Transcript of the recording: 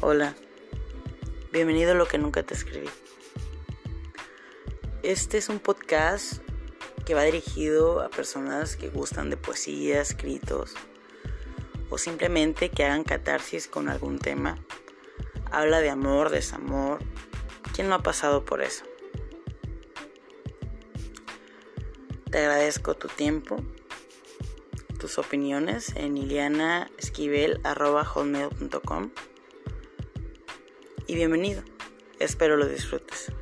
Hola, bienvenido a lo que nunca te escribí. Este es un podcast que va dirigido a personas que gustan de poesía, escritos o simplemente que hagan catarsis con algún tema. Habla de amor, desamor. ¿Quién no ha pasado por eso? Te agradezco tu tiempo, tus opiniones en ilianaesquivel.com y bienvenido. Espero lo disfrutes.